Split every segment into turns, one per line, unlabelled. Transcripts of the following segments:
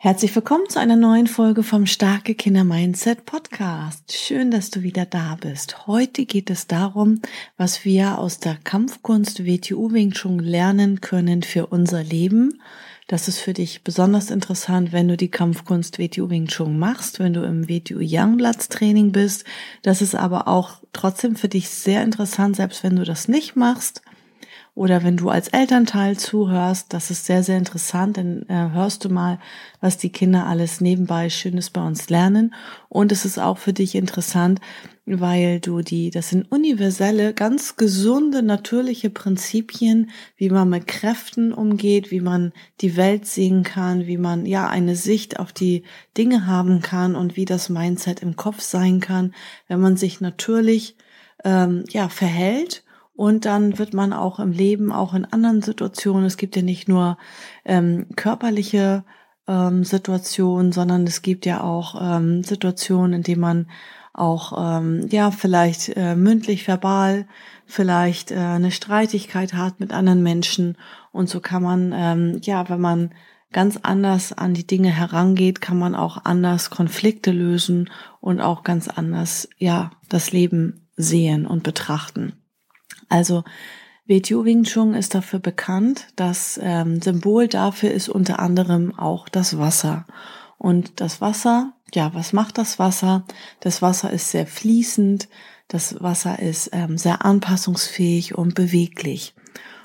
Herzlich willkommen zu einer neuen Folge vom Starke Kinder Mindset Podcast. Schön, dass du wieder da bist. Heute geht es darum, was wir aus der Kampfkunst WTU Wing Chun lernen können für unser Leben. Das ist für dich besonders interessant, wenn du die Kampfkunst WTU Wing Chun machst, wenn du im WTU Youngblatts Training bist. Das ist aber auch trotzdem für dich sehr interessant, selbst wenn du das nicht machst oder wenn du als Elternteil zuhörst, das ist sehr, sehr interessant, dann äh, hörst du mal, was die Kinder alles nebenbei Schönes bei uns lernen. Und es ist auch für dich interessant, weil du die, das sind universelle, ganz gesunde, natürliche Prinzipien, wie man mit Kräften umgeht, wie man die Welt sehen kann, wie man ja eine Sicht auf die Dinge haben kann und wie das Mindset im Kopf sein kann, wenn man sich natürlich ähm, ja verhält und dann wird man auch im Leben, auch in anderen Situationen, es gibt ja nicht nur ähm, körperliche ähm, Situationen, sondern es gibt ja auch ähm, Situationen, in denen man auch ähm, ja vielleicht äh, mündlich, verbal vielleicht äh, eine Streitigkeit hat mit anderen Menschen und so kann man ähm, ja, wenn man ganz anders an die Dinge herangeht, kann man auch anders Konflikte lösen und auch ganz anders ja das Leben sehen und betrachten. Also WTO Wing Chun ist dafür bekannt. Das ähm, Symbol dafür ist unter anderem auch das Wasser. Und das Wasser, ja, was macht das Wasser? Das Wasser ist sehr fließend, das Wasser ist ähm, sehr anpassungsfähig und beweglich.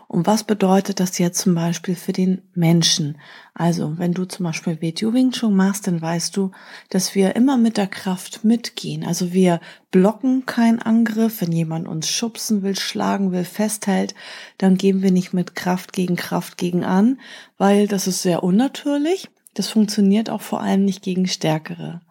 Und was bedeutet das jetzt zum Beispiel für den Menschen? Also, wenn du zum Beispiel WTU Wing Chun machst, dann weißt du, dass wir immer mit der Kraft mitgehen. Also wir blocken keinen Angriff. Wenn jemand uns schubsen will, schlagen will, festhält, dann geben wir nicht mit Kraft gegen Kraft gegen an, weil das ist sehr unnatürlich. Das funktioniert auch vor allem nicht gegen Stärkere,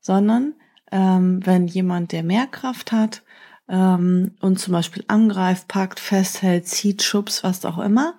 sondern ähm, wenn jemand, der mehr Kraft hat, ähm, und zum Beispiel angreift, packt, festhält, zieht, schubst, was auch immer,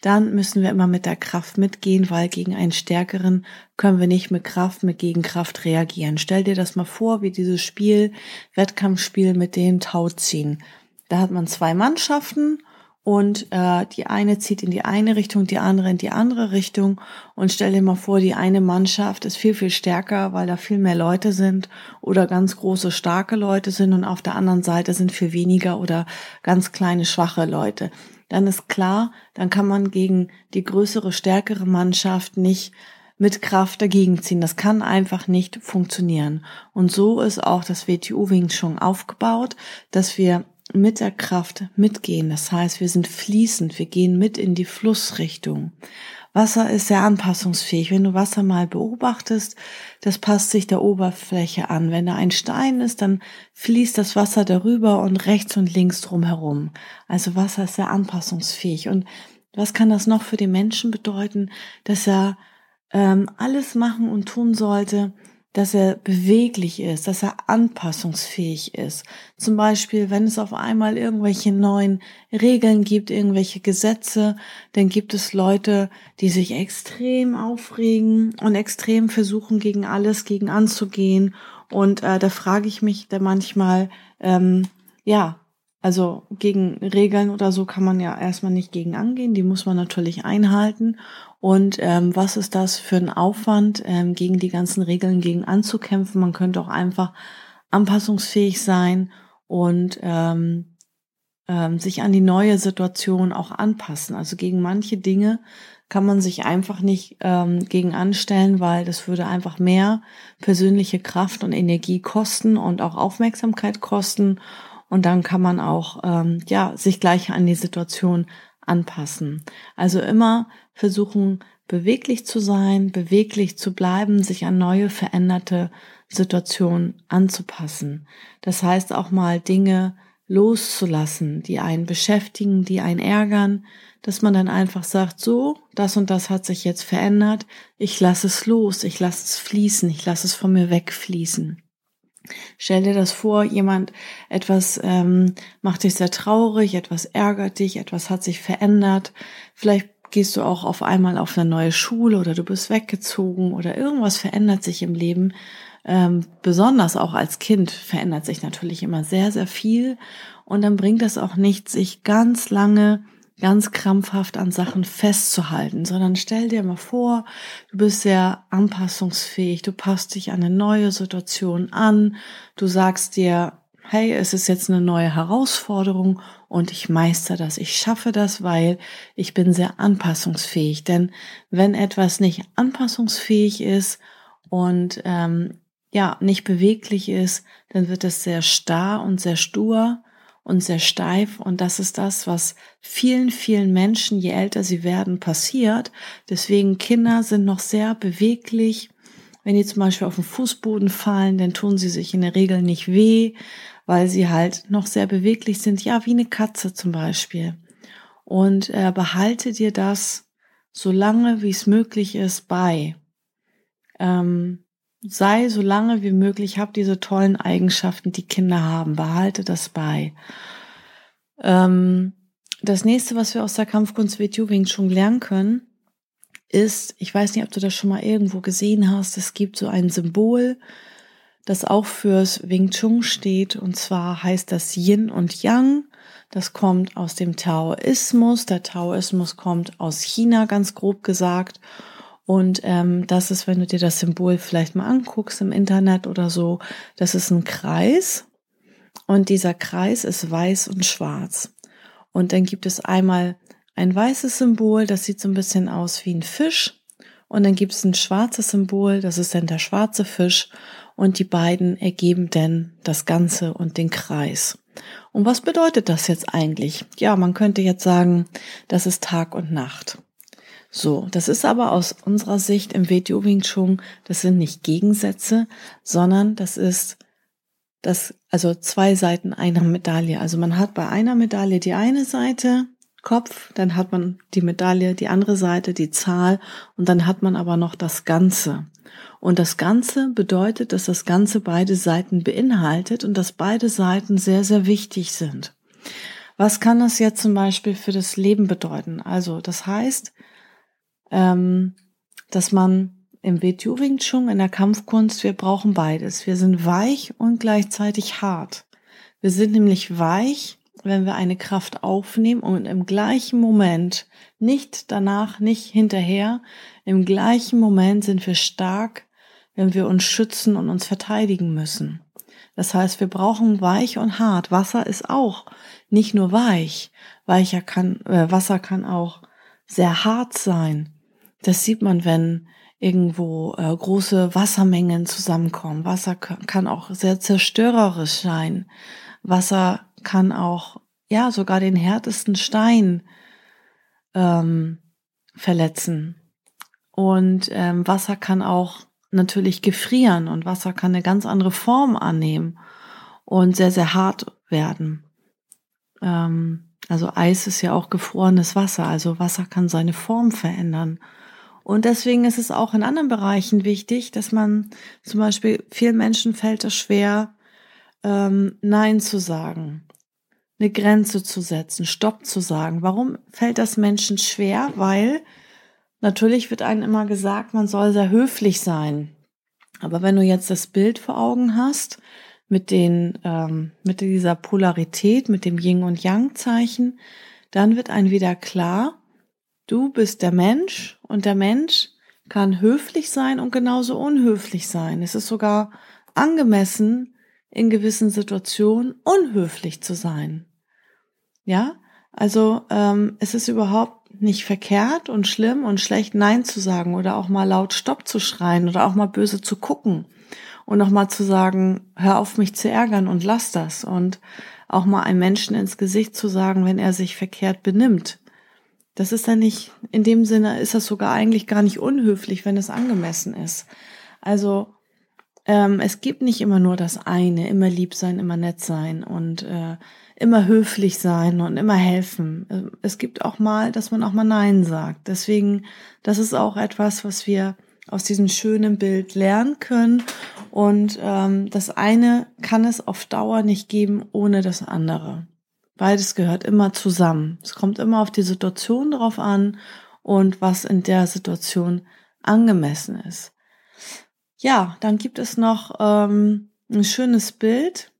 dann müssen wir immer mit der Kraft mitgehen, weil gegen einen Stärkeren können wir nicht mit Kraft, mit Gegenkraft reagieren. Stell dir das mal vor, wie dieses Spiel, Wettkampfspiel mit dem Tauziehen. Da hat man zwei Mannschaften und äh, die eine zieht in die eine Richtung, die andere in die andere Richtung und stell dir mal vor, die eine Mannschaft ist viel, viel stärker, weil da viel mehr Leute sind oder ganz große, starke Leute sind und auf der anderen Seite sind viel weniger oder ganz kleine, schwache Leute. Dann ist klar, dann kann man gegen die größere, stärkere Mannschaft nicht mit Kraft dagegen ziehen. Das kann einfach nicht funktionieren. Und so ist auch das WTU Wing Chun aufgebaut, dass wir mit der Kraft mitgehen. Das heißt, wir sind fließend, wir gehen mit in die Flussrichtung. Wasser ist sehr anpassungsfähig. Wenn du Wasser mal beobachtest, das passt sich der Oberfläche an. Wenn da ein Stein ist, dann fließt das Wasser darüber und rechts und links drumherum. Also Wasser ist sehr anpassungsfähig. Und was kann das noch für den Menschen bedeuten, dass er ähm, alles machen und tun sollte, dass er beweglich ist, dass er anpassungsfähig ist. Zum Beispiel, wenn es auf einmal irgendwelche neuen Regeln gibt, irgendwelche Gesetze, dann gibt es Leute, die sich extrem aufregen und extrem versuchen, gegen alles gegen anzugehen. Und äh, da frage ich mich da manchmal, ähm, ja, also gegen Regeln oder so kann man ja erstmal nicht gegen angehen, die muss man natürlich einhalten. Und ähm, was ist das für ein Aufwand, ähm, gegen die ganzen Regeln gegen anzukämpfen? Man könnte auch einfach anpassungsfähig sein und ähm, ähm, sich an die neue Situation auch anpassen. Also gegen manche Dinge kann man sich einfach nicht ähm, gegen anstellen, weil das würde einfach mehr persönliche Kraft und Energie kosten und auch Aufmerksamkeit kosten. Und dann kann man auch ähm, ja sich gleich an die Situation anpassen. Also immer versuchen, beweglich zu sein, beweglich zu bleiben, sich an neue, veränderte Situationen anzupassen. Das heißt auch mal Dinge loszulassen, die einen beschäftigen, die einen ärgern, dass man dann einfach sagt, so, das und das hat sich jetzt verändert, ich lasse es los, ich lasse es fließen, ich lasse es von mir wegfließen. Stell dir das vor, jemand etwas ähm, macht dich sehr traurig, etwas ärgert dich, etwas hat sich verändert. Vielleicht gehst du auch auf einmal auf eine neue Schule oder du bist weggezogen oder irgendwas verändert sich im Leben. Ähm, besonders auch als Kind verändert sich natürlich immer sehr, sehr viel. Und dann bringt es auch nicht, sich ganz lange ganz krampfhaft an Sachen festzuhalten, sondern stell dir mal vor, du bist sehr anpassungsfähig, du passt dich an eine neue Situation an, du sagst dir, hey, es ist jetzt eine neue Herausforderung und ich meister das, ich schaffe das, weil ich bin sehr anpassungsfähig. Denn wenn etwas nicht anpassungsfähig ist und ähm, ja nicht beweglich ist, dann wird es sehr starr und sehr stur und sehr steif. Und das ist das, was vielen, vielen Menschen, je älter sie werden, passiert. Deswegen Kinder sind noch sehr beweglich. Wenn die zum Beispiel auf den Fußboden fallen, dann tun sie sich in der Regel nicht weh, weil sie halt noch sehr beweglich sind. Ja, wie eine Katze zum Beispiel. Und äh, behalte dir das so lange, wie es möglich ist, bei. Ähm, sei so lange wie möglich, hab diese tollen Eigenschaften, die Kinder haben, behalte das bei. Ähm, das nächste, was wir aus der Kampfkunst WTU Wing Chun lernen können, ist, ich weiß nicht, ob du das schon mal irgendwo gesehen hast, es gibt so ein Symbol, das auch fürs Wing Chun steht, und zwar heißt das Yin und Yang. Das kommt aus dem Taoismus. Der Taoismus kommt aus China, ganz grob gesagt. Und ähm, das ist, wenn du dir das Symbol vielleicht mal anguckst im Internet oder so, das ist ein Kreis. Und dieser Kreis ist weiß und schwarz. Und dann gibt es einmal ein weißes Symbol, das sieht so ein bisschen aus wie ein Fisch. Und dann gibt es ein schwarzes Symbol, das ist dann der schwarze Fisch. Und die beiden ergeben dann das Ganze und den Kreis. Und was bedeutet das jetzt eigentlich? Ja, man könnte jetzt sagen, das ist Tag und Nacht. So, das ist aber aus unserer Sicht im WTO Wing Chun, das sind nicht Gegensätze, sondern das ist das, also zwei Seiten einer Medaille. Also man hat bei einer Medaille die eine Seite, Kopf, dann hat man die Medaille, die andere Seite, die Zahl und dann hat man aber noch das Ganze. Und das Ganze bedeutet, dass das Ganze beide Seiten beinhaltet und dass beide Seiten sehr, sehr wichtig sind. Was kann das jetzt zum Beispiel für das Leben bedeuten? Also, das heißt, ähm, dass man im WTU Wing Chun, in der Kampfkunst, wir brauchen beides. Wir sind weich und gleichzeitig hart. Wir sind nämlich weich, wenn wir eine Kraft aufnehmen und im gleichen Moment, nicht danach, nicht hinterher, im gleichen Moment sind wir stark, wenn wir uns schützen und uns verteidigen müssen. Das heißt, wir brauchen weich und hart. Wasser ist auch nicht nur weich. Weicher kann, äh, Wasser kann auch sehr hart sein. Das sieht man, wenn irgendwo äh, große Wassermengen zusammenkommen. Wasser kann auch sehr zerstörerisch sein. Wasser kann auch, ja, sogar den härtesten Stein ähm, verletzen. Und ähm, Wasser kann auch natürlich gefrieren und Wasser kann eine ganz andere Form annehmen und sehr, sehr hart werden. Ähm, also Eis ist ja auch gefrorenes Wasser, also Wasser kann seine Form verändern. Und deswegen ist es auch in anderen Bereichen wichtig, dass man zum Beispiel vielen Menschen fällt es schwer, ähm, Nein zu sagen, eine Grenze zu setzen, Stopp zu sagen. Warum fällt das Menschen schwer? Weil natürlich wird einem immer gesagt, man soll sehr höflich sein. Aber wenn du jetzt das Bild vor Augen hast, mit den, ähm, mit dieser Polarität, mit dem Yin und Yang Zeichen, dann wird einem wieder klar, Du bist der Mensch und der Mensch kann höflich sein und genauso unhöflich sein. Es ist sogar angemessen, in gewissen Situationen unhöflich zu sein. Ja, also ähm, es ist überhaupt nicht verkehrt und schlimm und schlecht Nein zu sagen oder auch mal laut Stopp zu schreien oder auch mal böse zu gucken und auch mal zu sagen, hör auf mich zu ärgern und lass das und auch mal einem Menschen ins Gesicht zu sagen, wenn er sich verkehrt benimmt. Das ist dann nicht, in dem Sinne ist das sogar eigentlich gar nicht unhöflich, wenn es angemessen ist. Also ähm, es gibt nicht immer nur das eine, immer lieb sein, immer nett sein und äh, immer höflich sein und immer helfen. Ähm, es gibt auch mal, dass man auch mal Nein sagt. Deswegen, das ist auch etwas, was wir aus diesem schönen Bild lernen können. Und ähm, das eine kann es auf Dauer nicht geben ohne das andere. Beides gehört immer zusammen. Es kommt immer auf die Situation drauf an und was in der Situation angemessen ist. Ja, dann gibt es noch ähm, ein schönes Bild,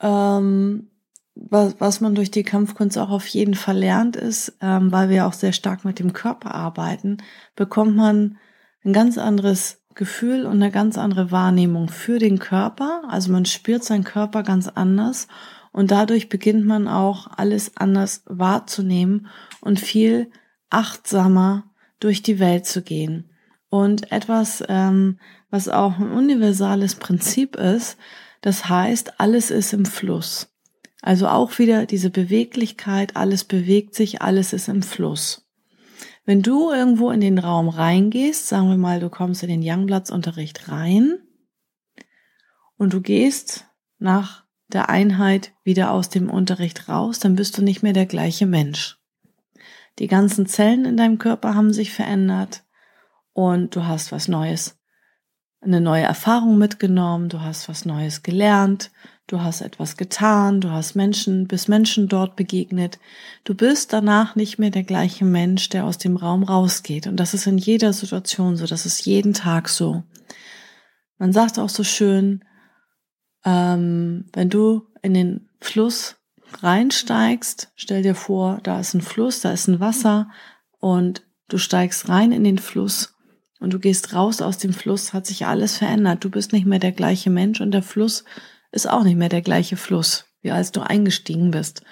ähm, was, was man durch die Kampfkunst auch auf jeden Fall lernt, ist, ähm, weil wir auch sehr stark mit dem Körper arbeiten, bekommt man ein ganz anderes Gefühl und eine ganz andere Wahrnehmung für den Körper. Also man spürt seinen Körper ganz anders und dadurch beginnt man auch alles anders wahrzunehmen und viel achtsamer durch die Welt zu gehen. Und etwas, ähm, was auch ein universales Prinzip ist, das heißt, alles ist im Fluss. Also auch wieder diese Beweglichkeit, alles bewegt sich, alles ist im Fluss. Wenn du irgendwo in den Raum reingehst, sagen wir mal, du kommst in den Youngplatz-Unterricht rein und du gehst nach der Einheit wieder aus dem Unterricht raus, dann bist du nicht mehr der gleiche Mensch. Die ganzen Zellen in deinem Körper haben sich verändert und du hast was Neues, eine neue Erfahrung mitgenommen, du hast was Neues gelernt, du hast etwas getan, du hast Menschen, bist Menschen dort begegnet. Du bist danach nicht mehr der gleiche Mensch, der aus dem Raum rausgeht. Und das ist in jeder Situation so, das ist jeden Tag so. Man sagt auch so schön, ähm, wenn du in den Fluss reinsteigst, stell dir vor, da ist ein Fluss, da ist ein Wasser und du steigst rein in den Fluss und du gehst raus aus dem Fluss, hat sich alles verändert. Du bist nicht mehr der gleiche Mensch und der Fluss ist auch nicht mehr der gleiche Fluss, wie als du eingestiegen bist.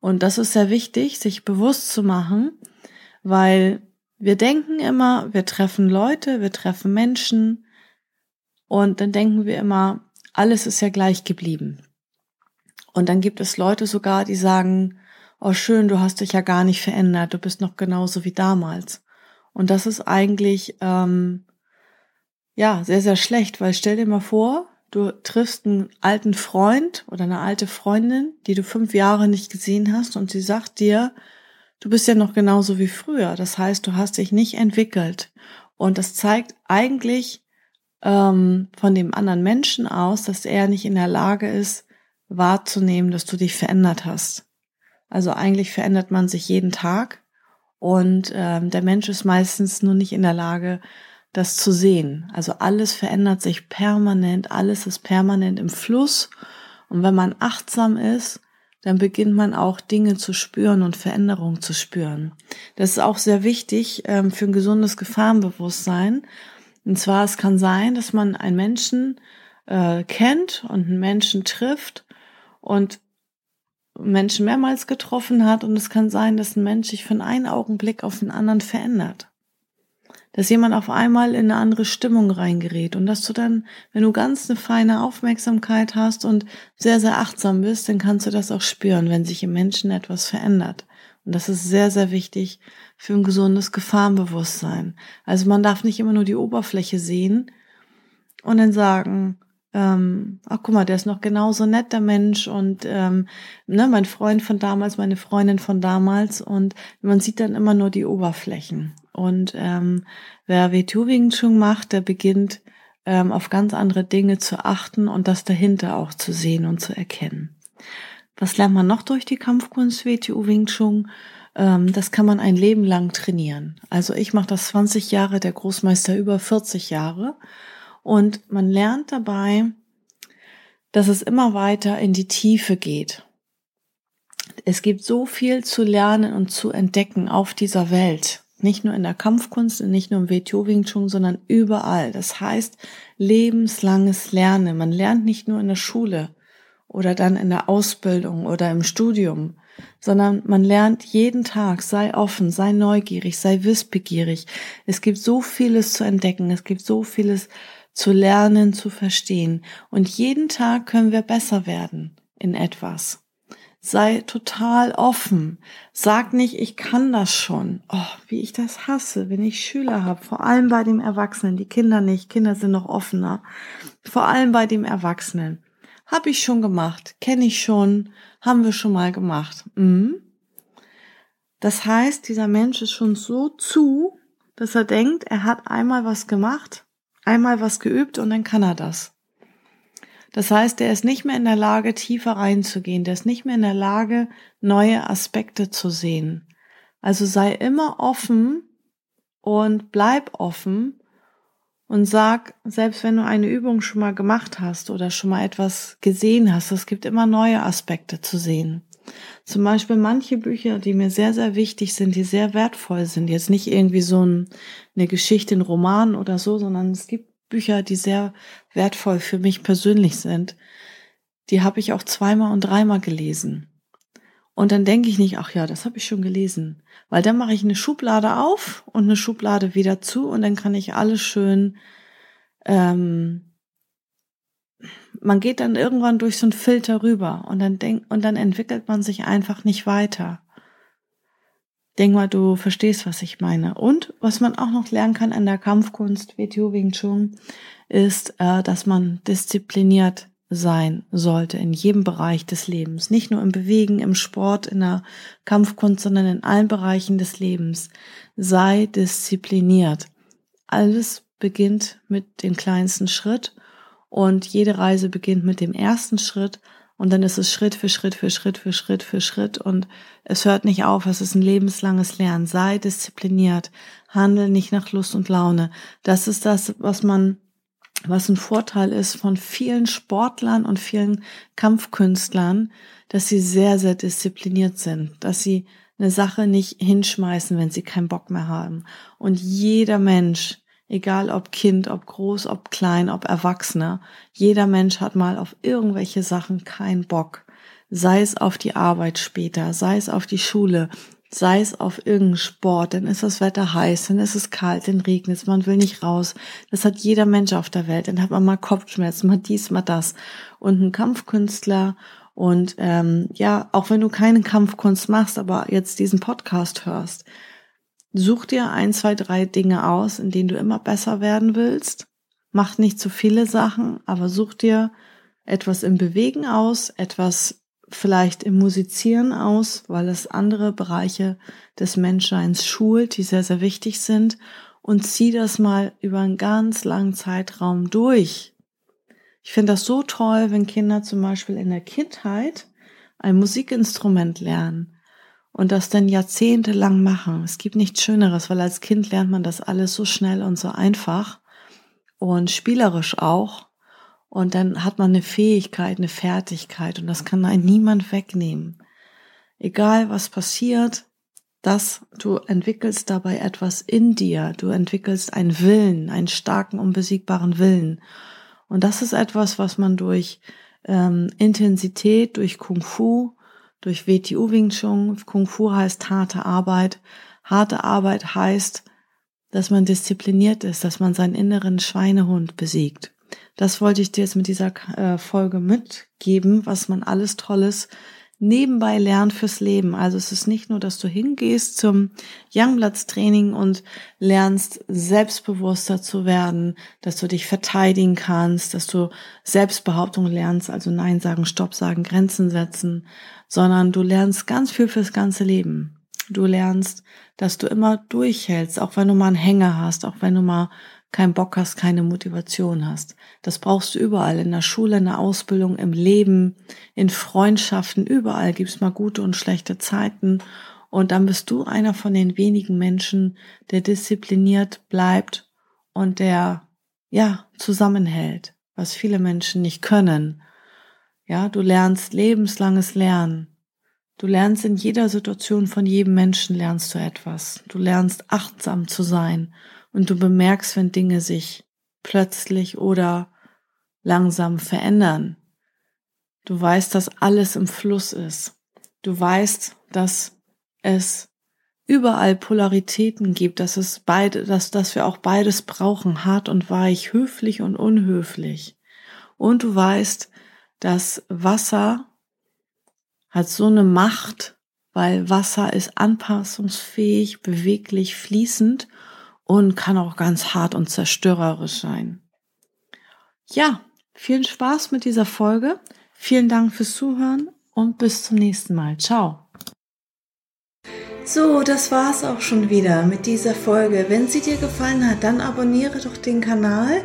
Und das ist sehr wichtig, sich bewusst zu machen, weil wir denken immer, wir treffen Leute, wir treffen Menschen und dann denken wir immer, alles ist ja gleich geblieben. Und dann gibt es Leute sogar, die sagen, oh schön, du hast dich ja gar nicht verändert, du bist noch genauso wie damals. Und das ist eigentlich ähm, ja sehr, sehr schlecht, weil stell dir mal vor, du triffst einen alten Freund oder eine alte Freundin, die du fünf Jahre nicht gesehen hast und sie sagt dir, du bist ja noch genauso wie früher. Das heißt, du hast dich nicht entwickelt. Und das zeigt eigentlich ähm, von dem anderen Menschen aus, dass er nicht in der Lage ist, wahrzunehmen, dass du dich verändert hast. Also eigentlich verändert man sich jeden Tag und ähm, der Mensch ist meistens nur nicht in der Lage, das zu sehen. Also alles verändert sich permanent, alles ist permanent im Fluss. Und wenn man achtsam ist, dann beginnt man auch Dinge zu spüren und Veränderungen zu spüren. Das ist auch sehr wichtig ähm, für ein gesundes Gefahrenbewusstsein. Und zwar, es kann sein, dass man einen Menschen äh, kennt und einen Menschen trifft und Menschen mehrmals getroffen hat und es kann sein, dass ein Mensch sich von einem Augenblick auf den anderen verändert dass jemand auf einmal in eine andere Stimmung reingerät und dass du dann, wenn du ganz eine feine Aufmerksamkeit hast und sehr, sehr achtsam bist, dann kannst du das auch spüren, wenn sich im Menschen etwas verändert. Und das ist sehr, sehr wichtig für ein gesundes Gefahrenbewusstsein. Also man darf nicht immer nur die Oberfläche sehen und dann sagen, ähm, ach guck mal, der ist noch genauso nett, der Mensch und ähm, ne, mein Freund von damals, meine Freundin von damals und man sieht dann immer nur die Oberflächen. Und ähm, wer WTU Wing Chun macht, der beginnt ähm, auf ganz andere Dinge zu achten und das dahinter auch zu sehen und zu erkennen. Was lernt man noch durch die Kampfkunst WTU Wing Chun? Ähm, das kann man ein Leben lang trainieren. Also ich mache das 20 Jahre, der Großmeister über 40 Jahre. Und man lernt dabei, dass es immer weiter in die Tiefe geht. Es gibt so viel zu lernen und zu entdecken auf dieser Welt. Nicht nur in der Kampfkunst und nicht nur im WTO Wing Chun, sondern überall. Das heißt lebenslanges Lernen. Man lernt nicht nur in der Schule oder dann in der Ausbildung oder im Studium, sondern man lernt jeden Tag, sei offen, sei neugierig, sei wissbegierig. Es gibt so vieles zu entdecken, es gibt so vieles zu lernen, zu verstehen. Und jeden Tag können wir besser werden in etwas. Sei total offen. Sag nicht, ich kann das schon. Oh, wie ich das hasse, wenn ich Schüler habe. Vor allem bei dem Erwachsenen. Die Kinder nicht. Kinder sind noch offener. Vor allem bei dem Erwachsenen. Hab ich schon gemacht. Kenne ich schon. Haben wir schon mal gemacht. Mhm. Das heißt, dieser Mensch ist schon so zu, dass er denkt, er hat einmal was gemacht, einmal was geübt und dann kann er das. Das heißt, der ist nicht mehr in der Lage, tiefer reinzugehen, der ist nicht mehr in der Lage, neue Aspekte zu sehen. Also sei immer offen und bleib offen und sag, selbst wenn du eine Übung schon mal gemacht hast oder schon mal etwas gesehen hast, es gibt immer neue Aspekte zu sehen. Zum Beispiel manche Bücher, die mir sehr, sehr wichtig sind, die sehr wertvoll sind. Jetzt nicht irgendwie so ein, eine Geschichte, ein Roman oder so, sondern es gibt Bücher, die sehr wertvoll für mich persönlich sind, die habe ich auch zweimal und dreimal gelesen. Und dann denke ich nicht, ach ja, das habe ich schon gelesen. Weil dann mache ich eine Schublade auf und eine Schublade wieder zu und dann kann ich alles schön, ähm, man geht dann irgendwann durch so einen Filter rüber und dann denkt, und dann entwickelt man sich einfach nicht weiter. Denk mal, du verstehst, was ich meine. Und was man auch noch lernen kann an der Kampfkunst, WTO Wing Chun, ist, äh, dass man diszipliniert sein sollte in jedem Bereich des Lebens. Nicht nur im Bewegen, im Sport, in der Kampfkunst, sondern in allen Bereichen des Lebens. Sei diszipliniert. Alles beginnt mit dem kleinsten Schritt und jede Reise beginnt mit dem ersten Schritt und dann ist es Schritt für Schritt für Schritt für Schritt für Schritt und es hört nicht auf. Es ist ein lebenslanges Lernen. Sei diszipliniert. Handel nicht nach Lust und Laune. Das ist das, was man, was ein Vorteil ist von vielen Sportlern und vielen Kampfkünstlern, dass sie sehr, sehr diszipliniert sind, dass sie eine Sache nicht hinschmeißen, wenn sie keinen Bock mehr haben. Und jeder Mensch Egal ob Kind, ob groß, ob klein, ob Erwachsener. Jeder Mensch hat mal auf irgendwelche Sachen keinen Bock. Sei es auf die Arbeit später, sei es auf die Schule, sei es auf irgendeinen Sport, dann ist das Wetter heiß, dann ist es kalt, dann regnet es, man will nicht raus. Das hat jeder Mensch auf der Welt. Dann hat man mal Kopfschmerzen, mal dies, mal das. Und ein Kampfkünstler und ähm, ja, auch wenn du keine Kampfkunst machst, aber jetzt diesen Podcast hörst, Such dir ein, zwei, drei Dinge aus, in denen du immer besser werden willst. Mach nicht zu viele Sachen, aber such dir etwas im Bewegen aus, etwas vielleicht im Musizieren aus, weil es andere Bereiche des Menschseins schult, die sehr, sehr wichtig sind und zieh das mal über einen ganz langen Zeitraum durch. Ich finde das so toll, wenn Kinder zum Beispiel in der Kindheit ein Musikinstrument lernen und das dann jahrzehntelang machen. Es gibt nichts Schöneres, weil als Kind lernt man das alles so schnell und so einfach und spielerisch auch. Und dann hat man eine Fähigkeit, eine Fertigkeit und das kann ein niemand wegnehmen. Egal was passiert, dass du entwickelst dabei etwas in dir. Du entwickelst einen Willen, einen starken, unbesiegbaren Willen. Und das ist etwas, was man durch ähm, Intensität, durch Kung Fu, durch WTU Wing Chun. Kung Fu heißt harte Arbeit. Harte Arbeit heißt, dass man diszipliniert ist, dass man seinen inneren Schweinehund besiegt. Das wollte ich dir jetzt mit dieser äh, Folge mitgeben, was man alles Tolles nebenbei lernt fürs Leben. Also es ist nicht nur, dass du hingehst zum Youngbloods-Training und lernst, selbstbewusster zu werden, dass du dich verteidigen kannst, dass du Selbstbehauptung lernst, also Nein sagen, Stopp sagen, Grenzen setzen, sondern du lernst ganz viel fürs ganze Leben. Du lernst, dass du immer durchhältst, auch wenn du mal einen Hänger hast, auch wenn du mal keinen Bock hast, keine Motivation hast. Das brauchst du überall, in der Schule, in der Ausbildung, im Leben, in Freundschaften, überall gibt's mal gute und schlechte Zeiten. Und dann bist du einer von den wenigen Menschen, der diszipliniert bleibt und der, ja, zusammenhält, was viele Menschen nicht können. Ja, du lernst lebenslanges Lernen. Du lernst in jeder Situation von jedem Menschen lernst du etwas. Du lernst achtsam zu sein und du bemerkst, wenn Dinge sich plötzlich oder langsam verändern. Du weißt, dass alles im Fluss ist. Du weißt, dass es überall Polaritäten gibt, dass es beide, dass, dass wir auch beides brauchen, hart und weich, höflich und unhöflich. Und du weißt, dass Wasser hat so eine Macht, weil Wasser ist anpassungsfähig, beweglich, fließend und kann auch ganz hart und zerstörerisch sein. Ja, vielen Spaß mit dieser Folge. Vielen Dank fürs Zuhören und bis zum nächsten Mal. Ciao. So, das war's auch schon wieder mit dieser Folge. Wenn sie dir gefallen hat, dann abonniere doch den Kanal